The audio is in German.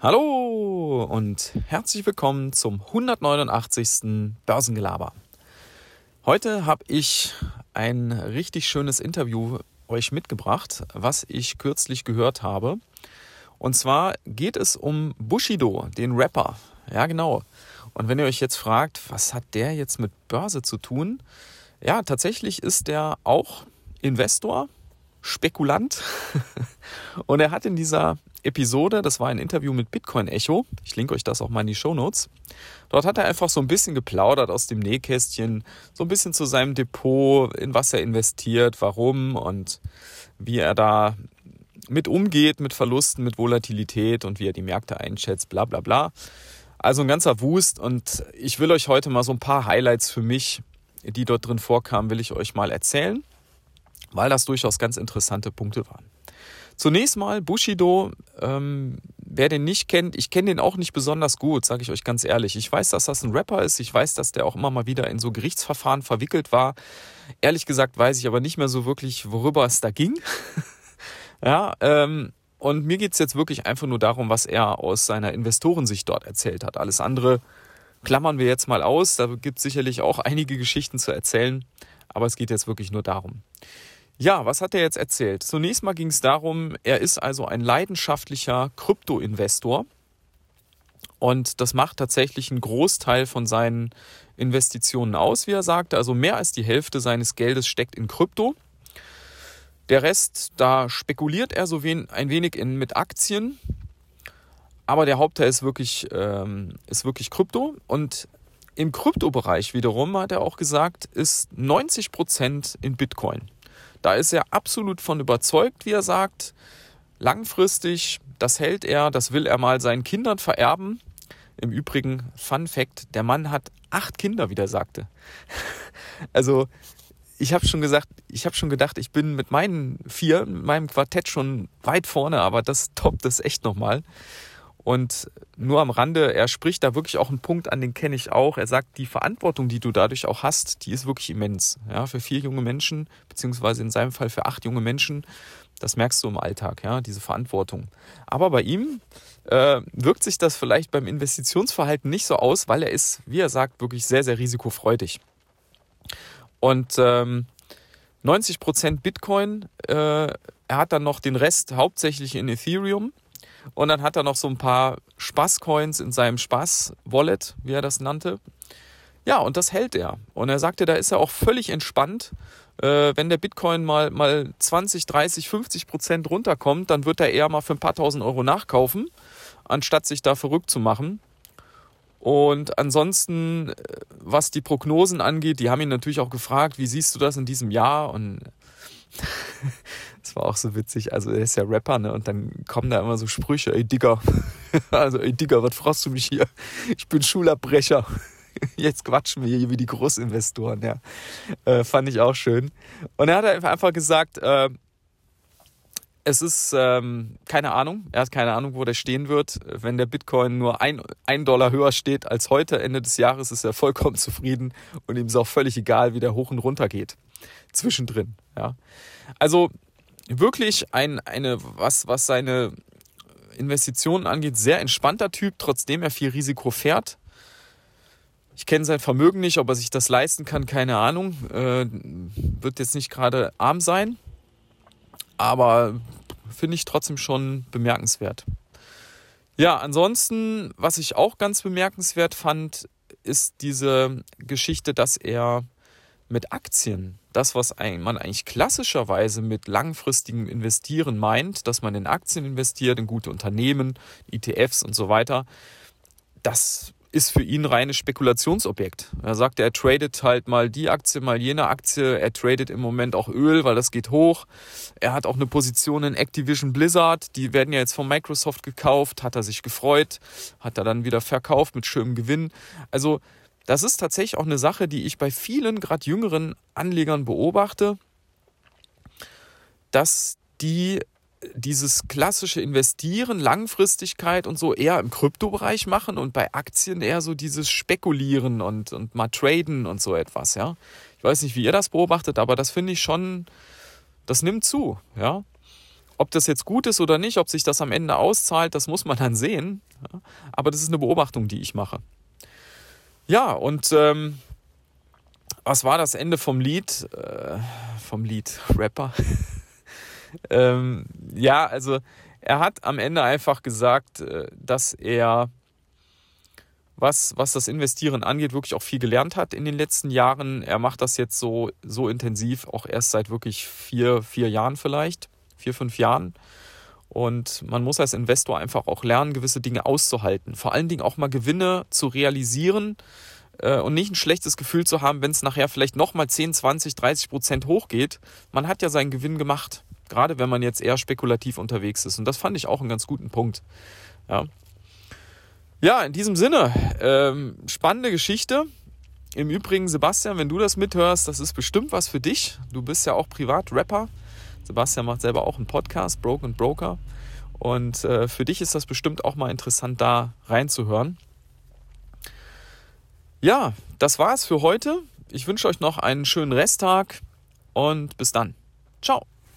Hallo und herzlich willkommen zum 189. Börsengelaber. Heute habe ich ein richtig schönes Interview euch mitgebracht, was ich kürzlich gehört habe. Und zwar geht es um Bushido, den Rapper. Ja, genau. Und wenn ihr euch jetzt fragt, was hat der jetzt mit Börse zu tun? Ja, tatsächlich ist der auch Investor, Spekulant. Und er hat in dieser Episode, das war ein Interview mit Bitcoin Echo, ich linke euch das auch mal in die Show Notes. Dort hat er einfach so ein bisschen geplaudert aus dem Nähkästchen, so ein bisschen zu seinem Depot, in was er investiert, warum und wie er da mit umgeht, mit Verlusten, mit Volatilität und wie er die Märkte einschätzt, bla bla bla. Also ein ganzer Wust und ich will euch heute mal so ein paar Highlights für mich, die dort drin vorkamen, will ich euch mal erzählen, weil das durchaus ganz interessante Punkte waren. Zunächst mal Bushido, ähm, wer den nicht kennt, ich kenne den auch nicht besonders gut, sage ich euch ganz ehrlich. Ich weiß, dass das ein Rapper ist, ich weiß, dass der auch immer mal wieder in so Gerichtsverfahren verwickelt war. Ehrlich gesagt weiß ich aber nicht mehr so wirklich, worüber es da ging. ja, ähm, und mir geht es jetzt wirklich einfach nur darum, was er aus seiner Investorensicht dort erzählt hat. Alles andere klammern wir jetzt mal aus. Da gibt es sicherlich auch einige Geschichten zu erzählen, aber es geht jetzt wirklich nur darum. Ja, was hat er jetzt erzählt? Zunächst mal ging es darum, er ist also ein leidenschaftlicher Krypto-Investor und das macht tatsächlich einen Großteil von seinen Investitionen aus, wie er sagte. Also mehr als die Hälfte seines Geldes steckt in Krypto. Der Rest, da spekuliert er so wen, ein wenig in, mit Aktien. Aber der Hauptteil ist wirklich, ähm, ist wirklich Krypto. Und im Kryptobereich wiederum, hat er auch gesagt, ist 90 Prozent in Bitcoin. Da ist er absolut von überzeugt, wie er sagt. Langfristig, das hält er, das will er mal seinen Kindern vererben. Im Übrigen, Fun Fact, der Mann hat acht Kinder, wie er sagte. Also, ich habe schon gesagt, ich habe schon gedacht, ich bin mit meinen vier, mit meinem Quartett schon weit vorne, aber das toppt es echt nochmal. Und nur am Rande, er spricht da wirklich auch einen Punkt an, den kenne ich auch. Er sagt, die Verantwortung, die du dadurch auch hast, die ist wirklich immens. Ja, für vier junge Menschen, beziehungsweise in seinem Fall für acht junge Menschen, das merkst du im Alltag, ja, diese Verantwortung. Aber bei ihm äh, wirkt sich das vielleicht beim Investitionsverhalten nicht so aus, weil er ist, wie er sagt, wirklich sehr, sehr risikofreudig. Und ähm, 90% Bitcoin, äh, er hat dann noch den Rest hauptsächlich in Ethereum. Und dann hat er noch so ein paar Spaßcoins in seinem Spaß-Wallet, wie er das nannte. Ja, und das hält er. Und er sagte, da ist er auch völlig entspannt. Äh, wenn der Bitcoin mal, mal 20, 30, 50 Prozent runterkommt, dann wird er eher mal für ein paar tausend Euro nachkaufen, anstatt sich da verrückt zu machen. Und ansonsten, äh, was die Prognosen angeht, die haben ihn natürlich auch gefragt, wie siehst du das in diesem Jahr? Und das war auch so witzig. Also er ist ja Rapper, ne? Und dann kommen da immer so Sprüche, ey Digger. Also, ey Digger, was fragst du mich hier? Ich bin Schulabbrecher. Jetzt quatschen wir hier wie die Großinvestoren, ja. Äh, fand ich auch schön. Und er hat einfach gesagt, äh, es ist ähm, keine Ahnung. Er hat keine Ahnung, wo der stehen wird. Wenn der Bitcoin nur ein, ein Dollar höher steht als heute, Ende des Jahres, ist er vollkommen zufrieden und ihm ist auch völlig egal, wie der hoch und runter geht. Zwischendrin, ja. Also wirklich ein, eine, was, was seine Investitionen angeht, sehr entspannter Typ, trotzdem er viel Risiko fährt. Ich kenne sein Vermögen nicht, ob er sich das leisten kann, keine Ahnung. Äh, wird jetzt nicht gerade arm sein, aber finde ich trotzdem schon bemerkenswert. Ja, ansonsten, was ich auch ganz bemerkenswert fand, ist diese Geschichte, dass er mit Aktien, das, was man eigentlich klassischerweise mit langfristigem Investieren meint, dass man in Aktien investiert, in gute Unternehmen, ETFs und so weiter, das ist für ihn reines Spekulationsobjekt. Er sagt, er tradet halt mal die Aktie, mal jene Aktie. Er tradet im Moment auch Öl, weil das geht hoch. Er hat auch eine Position in Activision Blizzard. Die werden ja jetzt von Microsoft gekauft. Hat er sich gefreut. Hat er dann wieder verkauft mit schönem Gewinn. Also das ist tatsächlich auch eine Sache, die ich bei vielen, gerade jüngeren Anlegern beobachte, dass die dieses klassische Investieren, Langfristigkeit und so eher im Kryptobereich machen und bei Aktien eher so dieses Spekulieren und, und mal traden und so etwas, ja. Ich weiß nicht, wie ihr das beobachtet, aber das finde ich schon, das nimmt zu, ja. ob das jetzt gut ist oder nicht, ob sich das am Ende auszahlt, das muss man dann sehen. Aber das ist eine Beobachtung, die ich mache. Ja, und ähm, was war das Ende vom Lied? Äh, vom Lied Rapper? ähm, ja, also er hat am Ende einfach gesagt, äh, dass er, was, was das Investieren angeht, wirklich auch viel gelernt hat in den letzten Jahren. Er macht das jetzt so, so intensiv, auch erst seit wirklich vier, vier Jahren vielleicht, vier, fünf Jahren. Und man muss als Investor einfach auch lernen, gewisse Dinge auszuhalten. Vor allen Dingen auch mal Gewinne zu realisieren äh, und nicht ein schlechtes Gefühl zu haben, wenn es nachher vielleicht nochmal 10, 20, 30 Prozent hochgeht. Man hat ja seinen Gewinn gemacht. Gerade wenn man jetzt eher spekulativ unterwegs ist. Und das fand ich auch einen ganz guten Punkt. Ja, ja in diesem Sinne, ähm, spannende Geschichte. Im Übrigen, Sebastian, wenn du das mithörst, das ist bestimmt was für dich. Du bist ja auch Privat-Rapper. Sebastian macht selber auch einen Podcast, Broken Broker. Und äh, für dich ist das bestimmt auch mal interessant, da reinzuhören. Ja, das war's für heute. Ich wünsche euch noch einen schönen Resttag und bis dann. Ciao.